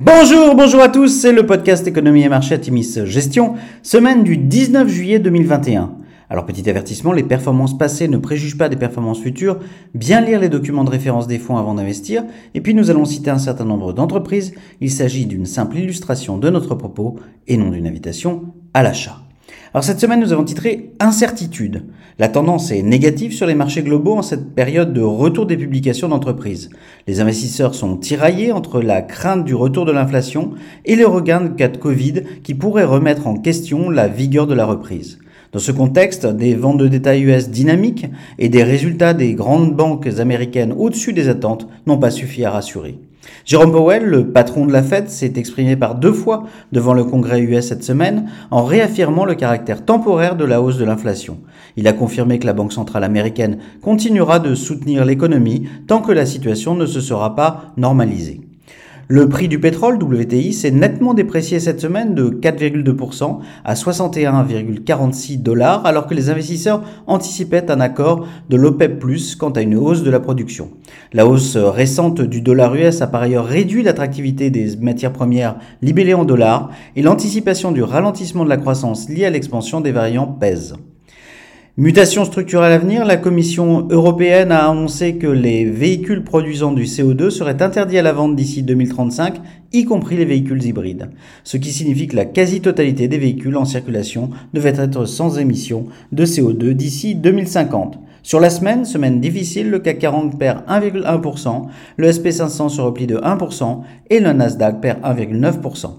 Bonjour, bonjour à tous, c'est le podcast Économie et Marché Atimis Gestion, semaine du 19 juillet 2021. Alors petit avertissement, les performances passées ne préjugent pas des performances futures, bien lire les documents de référence des fonds avant d'investir, et puis nous allons citer un certain nombre d'entreprises, il s'agit d'une simple illustration de notre propos et non d'une invitation à l'achat. Alors cette semaine, nous avons titré Incertitude. La tendance est négative sur les marchés globaux en cette période de retour des publications d'entreprises. Les investisseurs sont tiraillés entre la crainte du retour de l'inflation et le regain de cas de Covid qui pourrait remettre en question la vigueur de la reprise. Dans ce contexte, des ventes de détail US dynamiques et des résultats des grandes banques américaines au-dessus des attentes n'ont pas suffi à rassurer. Jérôme Powell, le patron de la Fed, s'est exprimé par deux fois devant le Congrès US cette semaine en réaffirmant le caractère temporaire de la hausse de l'inflation. Il a confirmé que la Banque centrale américaine continuera de soutenir l'économie tant que la situation ne se sera pas normalisée. Le prix du pétrole WTI s'est nettement déprécié cette semaine de 4,2% à 61,46 dollars alors que les investisseurs anticipaient un accord de l'OPEP+ quant à une hausse de la production. La hausse récente du dollar US a par ailleurs réduit l'attractivité des matières premières libellées en dollars et l'anticipation du ralentissement de la croissance liée à l'expansion des variants pèse. Mutation structurelle à venir, la Commission européenne a annoncé que les véhicules produisant du CO2 seraient interdits à la vente d'ici 2035, y compris les véhicules hybrides. Ce qui signifie que la quasi-totalité des véhicules en circulation devait être sans émission de CO2 d'ici 2050. Sur la semaine, semaine difficile, le CAC 40 perd 1,1%, le SP500 se replie de 1% et le Nasdaq perd 1,9%.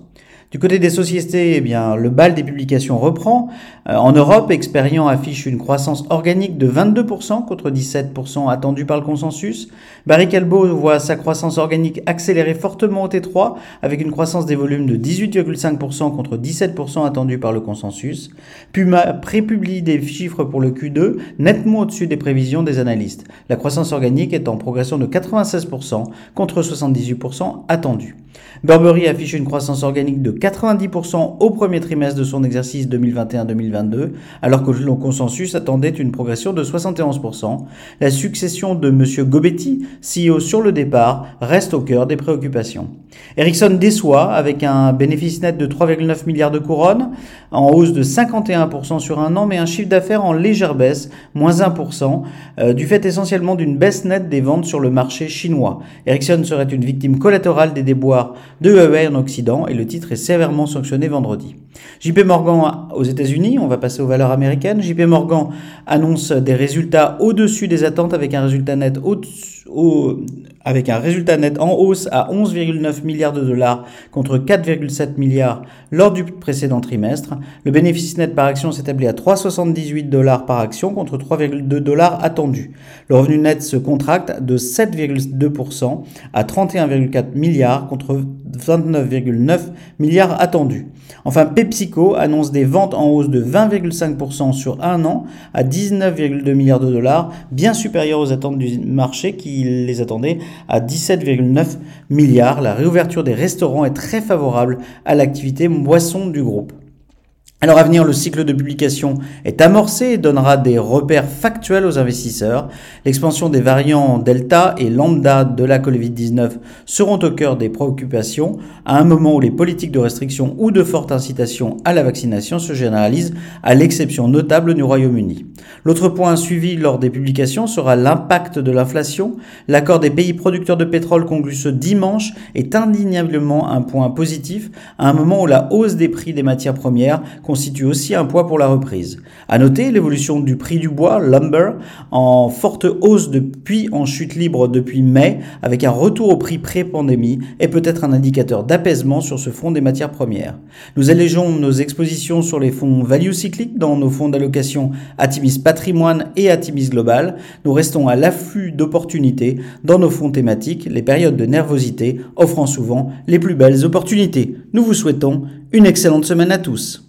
Du côté des sociétés, eh bien, le bal des publications reprend. Euh, en Europe, Experian affiche une croissance organique de 22% contre 17% attendu par le consensus. Barry Calbo voit sa croissance organique accélérer fortement au T3 avec une croissance des volumes de 18,5% contre 17% attendu par le consensus. Puma prépublie des chiffres pour le Q2 nettement au-dessus des prévisions des analystes. La croissance organique est en progression de 96% contre 78% attendu. Burberry affiche une croissance organique de 90% au premier trimestre de son exercice 2021-2022, alors que le consensus attendait une progression de 71%. La succession de M. Gobetti, CEO sur le départ, reste au cœur des préoccupations. Ericsson déçoit avec un bénéfice net de 3,9 milliards de couronnes, en hausse de 51% sur un an, mais un chiffre d'affaires en légère baisse, moins 1%, euh, du fait essentiellement d'une baisse nette des ventes sur le marché chinois. Ericsson serait une victime collatérale des déboires de Huawei en Occident et le titre est sévèrement sanctionné vendredi. JP Morgan aux États-Unis, on va passer aux valeurs américaines. JP Morgan annonce des résultats au-dessus des attentes avec un résultat net au, au avec un résultat net en hausse à 11,9 milliards de dollars contre 4,7 milliards lors du précédent trimestre. Le bénéfice net par action s'établit à 3,78 dollars par action contre 3,2 dollars attendus. Le revenu net se contracte de 7,2% à 31,4 milliards contre 29,9 milliards attendus. Enfin, PepsiCo annonce des ventes en hausse de 20,5% sur un an à 19,2 milliards de dollars, bien supérieures aux attentes du marché qui les attendait à 17,9 milliards. La réouverture des restaurants est très favorable à l'activité boisson du groupe. Alors à venir, le cycle de publication est amorcé et donnera des repères factuels aux investisseurs. L'expansion des variants Delta et Lambda de la Covid-19 seront au cœur des préoccupations à un moment où les politiques de restriction ou de forte incitation à la vaccination se généralisent, à l'exception notable du Royaume-Uni. L'autre point suivi lors des publications sera l'impact de l'inflation. L'accord des pays producteurs de pétrole conclu ce dimanche est indéniablement un point positif à un moment où la hausse des prix des matières premières constitue aussi un poids pour la reprise. À noter l'évolution du prix du bois, lumber, en forte hausse depuis en chute libre depuis mai, avec un retour au prix pré-pandémie, est peut-être un indicateur d'apaisement sur ce front des matières premières. Nous allégeons nos expositions sur les fonds value cycliques dans nos fonds d'allocation Atimis Patrimoine et Atimis Global. Nous restons à l'affût d'opportunités dans nos fonds thématiques, les périodes de nervosité offrant souvent les plus belles opportunités. Nous vous souhaitons une excellente semaine à tous.